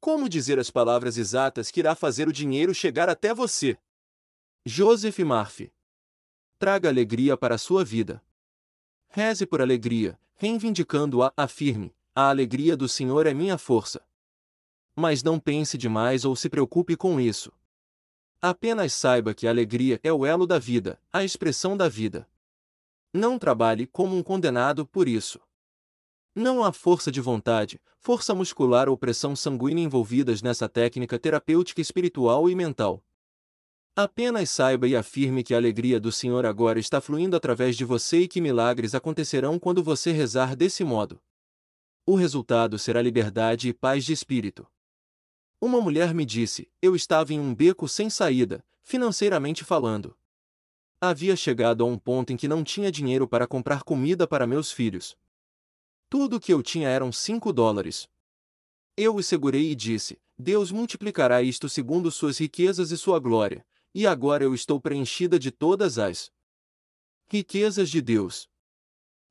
Como dizer as palavras exatas que irá fazer o dinheiro chegar até você? Joseph Murphy. Traga alegria para a sua vida. Reze por alegria, reivindicando-a, afirme: a alegria do Senhor é minha força. Mas não pense demais ou se preocupe com isso. Apenas saiba que a alegria é o elo da vida, a expressão da vida. Não trabalhe como um condenado por isso. Não há força de vontade, força muscular ou pressão sanguínea envolvidas nessa técnica terapêutica espiritual e mental. Apenas saiba e afirme que a alegria do Senhor agora está fluindo através de você e que milagres acontecerão quando você rezar desse modo. O resultado será liberdade e paz de espírito. Uma mulher me disse: eu estava em um beco sem saída, financeiramente falando. Havia chegado a um ponto em que não tinha dinheiro para comprar comida para meus filhos. Tudo o que eu tinha eram cinco dólares. Eu o segurei e disse: Deus multiplicará isto segundo suas riquezas e sua glória, e agora eu estou preenchida de todas as riquezas de Deus.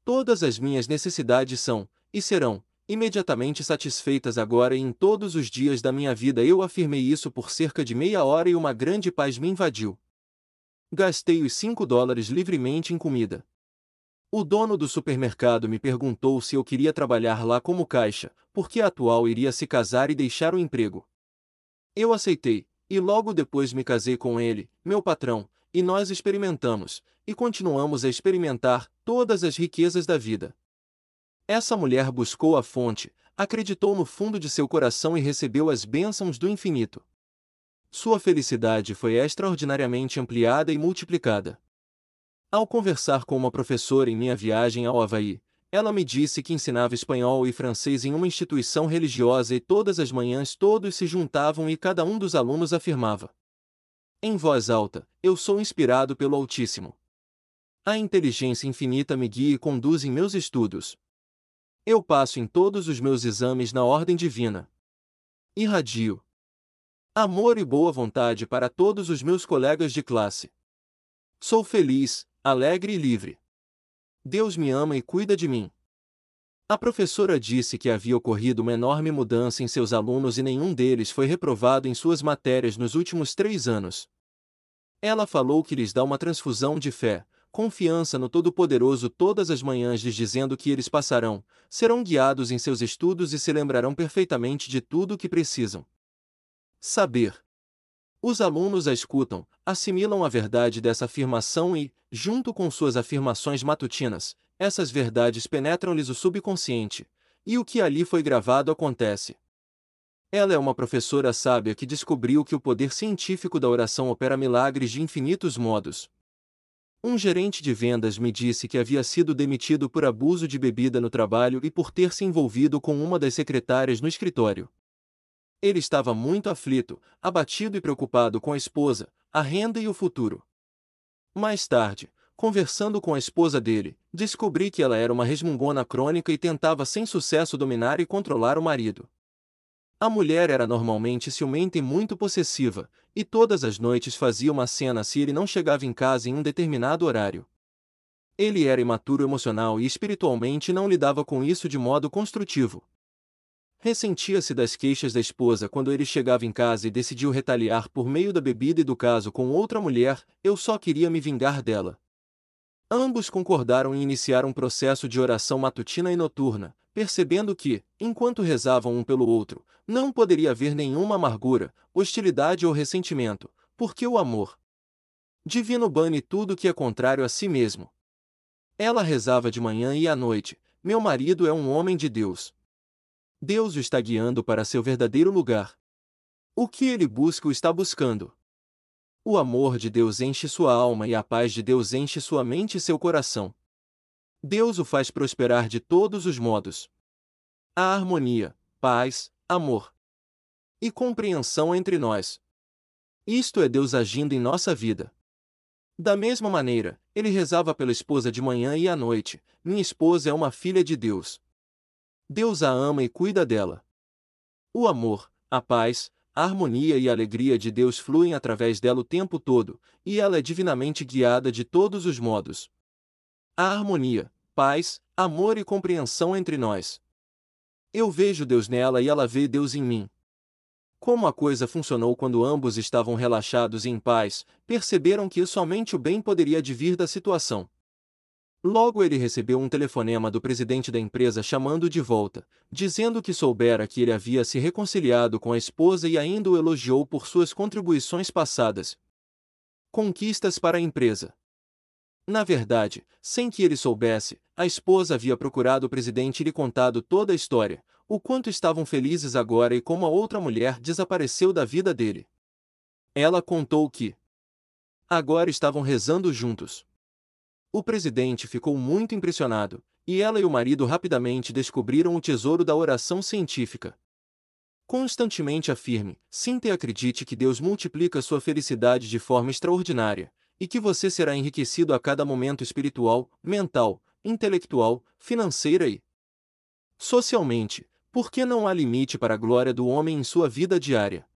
Todas as minhas necessidades são, e serão, imediatamente satisfeitas agora e em todos os dias da minha vida eu afirmei isso por cerca de meia hora e uma grande paz me invadiu. Gastei os cinco dólares livremente em comida. O dono do supermercado me perguntou se eu queria trabalhar lá como caixa, porque a atual iria se casar e deixar o emprego. Eu aceitei, e logo depois me casei com ele, meu patrão, e nós experimentamos, e continuamos a experimentar, todas as riquezas da vida. Essa mulher buscou a fonte, acreditou no fundo de seu coração e recebeu as bênçãos do infinito. Sua felicidade foi extraordinariamente ampliada e multiplicada. Ao conversar com uma professora em minha viagem ao Havaí, ela me disse que ensinava espanhol e francês em uma instituição religiosa e todas as manhãs todos se juntavam e cada um dos alunos afirmava. Em voz alta, eu sou inspirado pelo Altíssimo. A inteligência infinita me guia e conduz em meus estudos, eu passo em todos os meus exames na ordem divina. Irradio amor e boa vontade para todos os meus colegas de classe. Sou feliz, alegre e livre. Deus me ama e cuida de mim. A professora disse que havia ocorrido uma enorme mudança em seus alunos e nenhum deles foi reprovado em suas matérias nos últimos três anos. Ela falou que lhes dá uma transfusão de fé, confiança no Todo-Poderoso todas as manhãs lhes dizendo que eles passarão, serão guiados em seus estudos e se lembrarão perfeitamente de tudo o que precisam. Saber. Os alunos a escutam, assimilam a verdade dessa afirmação e, junto com suas afirmações matutinas, essas verdades penetram-lhes o subconsciente, e o que ali foi gravado acontece. Ela é uma professora sábia que descobriu que o poder científico da oração opera milagres de infinitos modos, um gerente de vendas me disse que havia sido demitido por abuso de bebida no trabalho e por ter se envolvido com uma das secretárias no escritório. Ele estava muito aflito, abatido e preocupado com a esposa, a renda e o futuro. Mais tarde, conversando com a esposa dele, descobri que ela era uma resmungona crônica e tentava sem sucesso dominar e controlar o marido. A mulher era normalmente ciumenta e muito possessiva, e todas as noites fazia uma cena se ele não chegava em casa em um determinado horário. Ele era imaturo emocional e espiritualmente não lidava com isso de modo construtivo. Ressentia-se das queixas da esposa quando ele chegava em casa e decidiu retaliar por meio da bebida e do caso com outra mulher, eu só queria me vingar dela. Ambos concordaram em iniciar um processo de oração matutina e noturna, percebendo que, enquanto rezavam um pelo outro, não poderia haver nenhuma amargura, hostilidade ou ressentimento, porque o amor divino bane tudo que é contrário a si mesmo. Ela rezava de manhã e à noite: Meu marido é um homem de Deus. Deus o está guiando para seu verdadeiro lugar. O que ele busca o está buscando. O amor de Deus enche sua alma e a paz de Deus enche sua mente e seu coração. Deus o faz prosperar de todos os modos. A harmonia, paz, amor e compreensão entre nós. Isto é Deus agindo em nossa vida. Da mesma maneira, ele rezava pela esposa de manhã e à noite: Minha esposa é uma filha de Deus. Deus a ama e cuida dela. O amor, a paz, a harmonia e a alegria de Deus fluem através dela o tempo todo, e ela é divinamente guiada de todos os modos. A harmonia, paz, amor e compreensão entre nós. Eu vejo Deus nela e ela vê Deus em mim. Como a coisa funcionou quando ambos estavam relaxados e em paz, perceberam que somente o bem poderia advir da situação. Logo ele recebeu um telefonema do presidente da empresa chamando-o de volta, dizendo que soubera que ele havia se reconciliado com a esposa e ainda o elogiou por suas contribuições passadas. Conquistas para a empresa. Na verdade, sem que ele soubesse, a esposa havia procurado o presidente e lhe contado toda a história, o quanto estavam felizes agora e como a outra mulher desapareceu da vida dele. Ela contou que agora estavam rezando juntos. O presidente ficou muito impressionado, e ela e o marido rapidamente descobriram o tesouro da oração científica. Constantemente afirme, sinta e acredite que Deus multiplica sua felicidade de forma extraordinária, e que você será enriquecido a cada momento espiritual, mental, intelectual, financeira e socialmente, porque não há limite para a glória do homem em sua vida diária.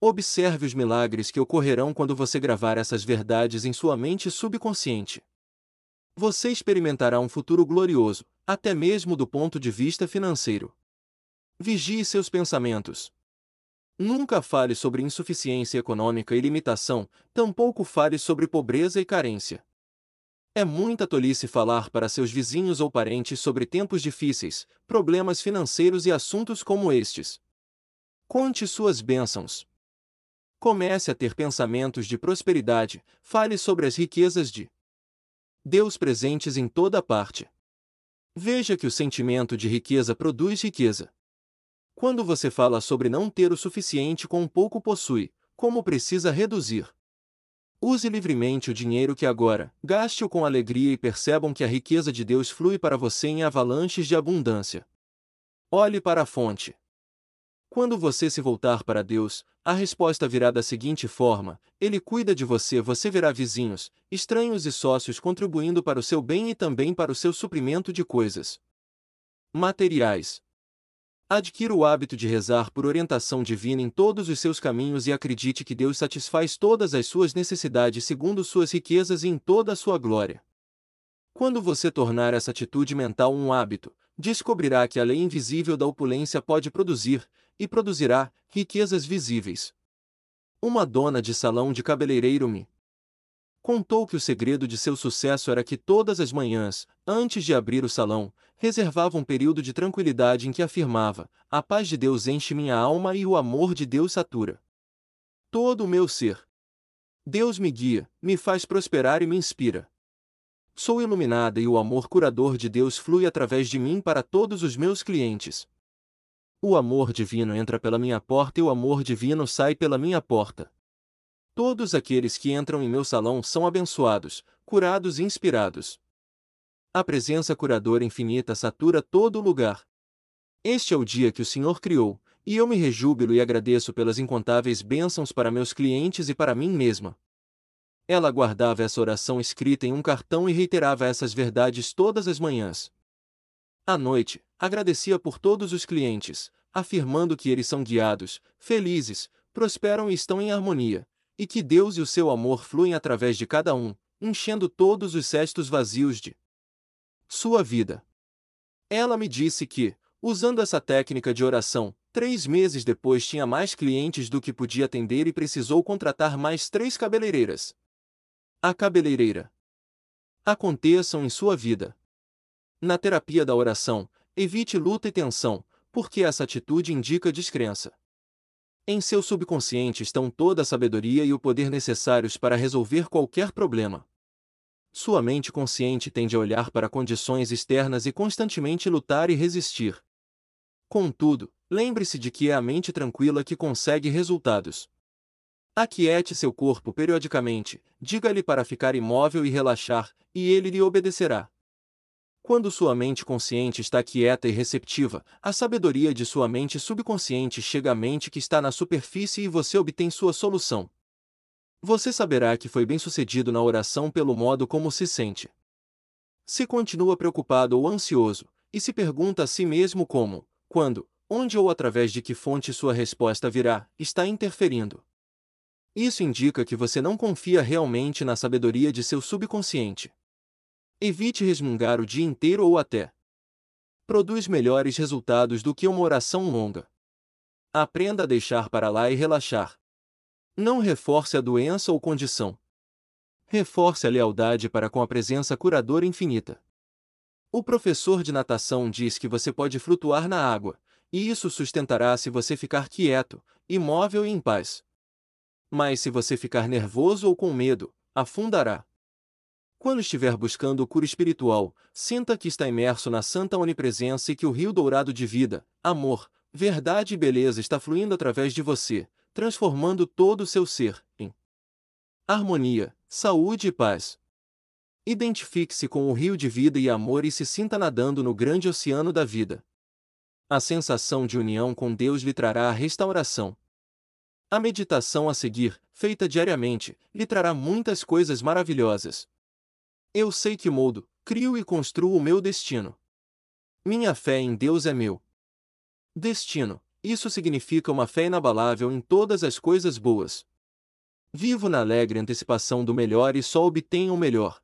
Observe os milagres que ocorrerão quando você gravar essas verdades em sua mente subconsciente. Você experimentará um futuro glorioso, até mesmo do ponto de vista financeiro. Vigie seus pensamentos. Nunca fale sobre insuficiência econômica e limitação, tampouco fale sobre pobreza e carência. É muita tolice falar para seus vizinhos ou parentes sobre tempos difíceis, problemas financeiros e assuntos como estes. Conte suas bênçãos. Comece a ter pensamentos de prosperidade, fale sobre as riquezas de Deus presentes em toda parte. Veja que o sentimento de riqueza produz riqueza. Quando você fala sobre não ter o suficiente com o pouco possui, como precisa reduzir? Use livremente o dinheiro que agora, gaste-o com alegria e percebam que a riqueza de Deus flui para você em avalanches de abundância. Olhe para a fonte. Quando você se voltar para Deus, a resposta virá da seguinte forma: Ele cuida de você, você verá vizinhos, estranhos e sócios contribuindo para o seu bem e também para o seu suprimento de coisas materiais. Adquira o hábito de rezar por orientação divina em todos os seus caminhos e acredite que Deus satisfaz todas as suas necessidades segundo suas riquezas e em toda a sua glória. Quando você tornar essa atitude mental um hábito, descobrirá que a lei invisível da opulência pode produzir, e produzirá, riquezas visíveis. Uma dona de salão de cabeleireiro me contou que o segredo de seu sucesso era que todas as manhãs, antes de abrir o salão, reservava um período de tranquilidade em que afirmava: A paz de Deus enche minha alma e o amor de Deus satura todo o meu ser. Deus me guia, me faz prosperar e me inspira. Sou iluminada e o amor curador de Deus flui através de mim para todos os meus clientes. O amor divino entra pela minha porta e o amor divino sai pela minha porta. Todos aqueles que entram em meu salão são abençoados, curados e inspirados. A presença curadora infinita satura todo o lugar. Este é o dia que o Senhor criou, e eu me rejúbilo e agradeço pelas incontáveis bênçãos para meus clientes e para mim mesma. Ela guardava essa oração escrita em um cartão e reiterava essas verdades todas as manhãs. À noite, agradecia por todos os clientes, afirmando que eles são guiados, felizes, prosperam e estão em harmonia, e que Deus e o seu amor fluem através de cada um, enchendo todos os cestos vazios de sua vida. Ela me disse que, usando essa técnica de oração, três meses depois tinha mais clientes do que podia atender e precisou contratar mais três cabeleireiras. A cabeleireira. Aconteçam em sua vida. Na terapia da oração, evite luta e tensão, porque essa atitude indica descrença. Em seu subconsciente estão toda a sabedoria e o poder necessários para resolver qualquer problema. Sua mente consciente tende a olhar para condições externas e constantemente lutar e resistir. Contudo, lembre-se de que é a mente tranquila que consegue resultados. Aquiete seu corpo periodicamente, diga-lhe para ficar imóvel e relaxar, e ele lhe obedecerá. Quando sua mente consciente está quieta e receptiva, a sabedoria de sua mente subconsciente chega à mente que está na superfície e você obtém sua solução. Você saberá que foi bem-sucedido na oração pelo modo como se sente. Se continua preocupado ou ansioso, e se pergunta a si mesmo como, quando, onde ou através de que fonte sua resposta virá, está interferindo. Isso indica que você não confia realmente na sabedoria de seu subconsciente. Evite resmungar o dia inteiro ou até. Produz melhores resultados do que uma oração longa. Aprenda a deixar para lá e relaxar. Não reforce a doença ou condição. Reforce a lealdade para com a presença curadora infinita. O professor de natação diz que você pode flutuar na água, e isso sustentará se você ficar quieto, imóvel e em paz. Mas se você ficar nervoso ou com medo, afundará. Quando estiver buscando cura espiritual, sinta que está imerso na santa onipresença e que o rio dourado de vida, amor, verdade e beleza está fluindo através de você, transformando todo o seu ser em harmonia, saúde e paz. Identifique-se com o rio de vida e amor e se sinta nadando no grande oceano da vida. A sensação de união com Deus lhe trará a restauração. A meditação a seguir, feita diariamente, lhe trará muitas coisas maravilhosas. Eu sei que moldo, crio e construo o meu destino. Minha fé em Deus é meu destino. Isso significa uma fé inabalável em todas as coisas boas. Vivo na alegre antecipação do melhor e só obtenho o melhor.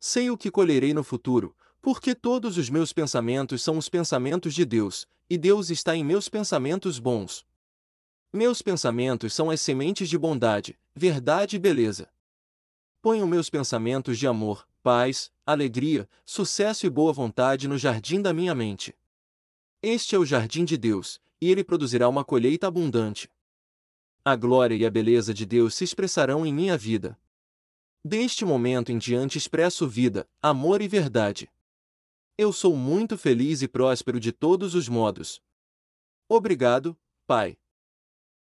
Sei o que colherei no futuro, porque todos os meus pensamentos são os pensamentos de Deus, e Deus está em meus pensamentos bons. Meus pensamentos são as sementes de bondade, verdade e beleza. Ponho meus pensamentos de amor, paz, alegria, sucesso e boa vontade no jardim da minha mente. Este é o jardim de Deus, e ele produzirá uma colheita abundante. A glória e a beleza de Deus se expressarão em minha vida. Deste momento em diante expresso vida, amor e verdade. Eu sou muito feliz e próspero de todos os modos. Obrigado, Pai.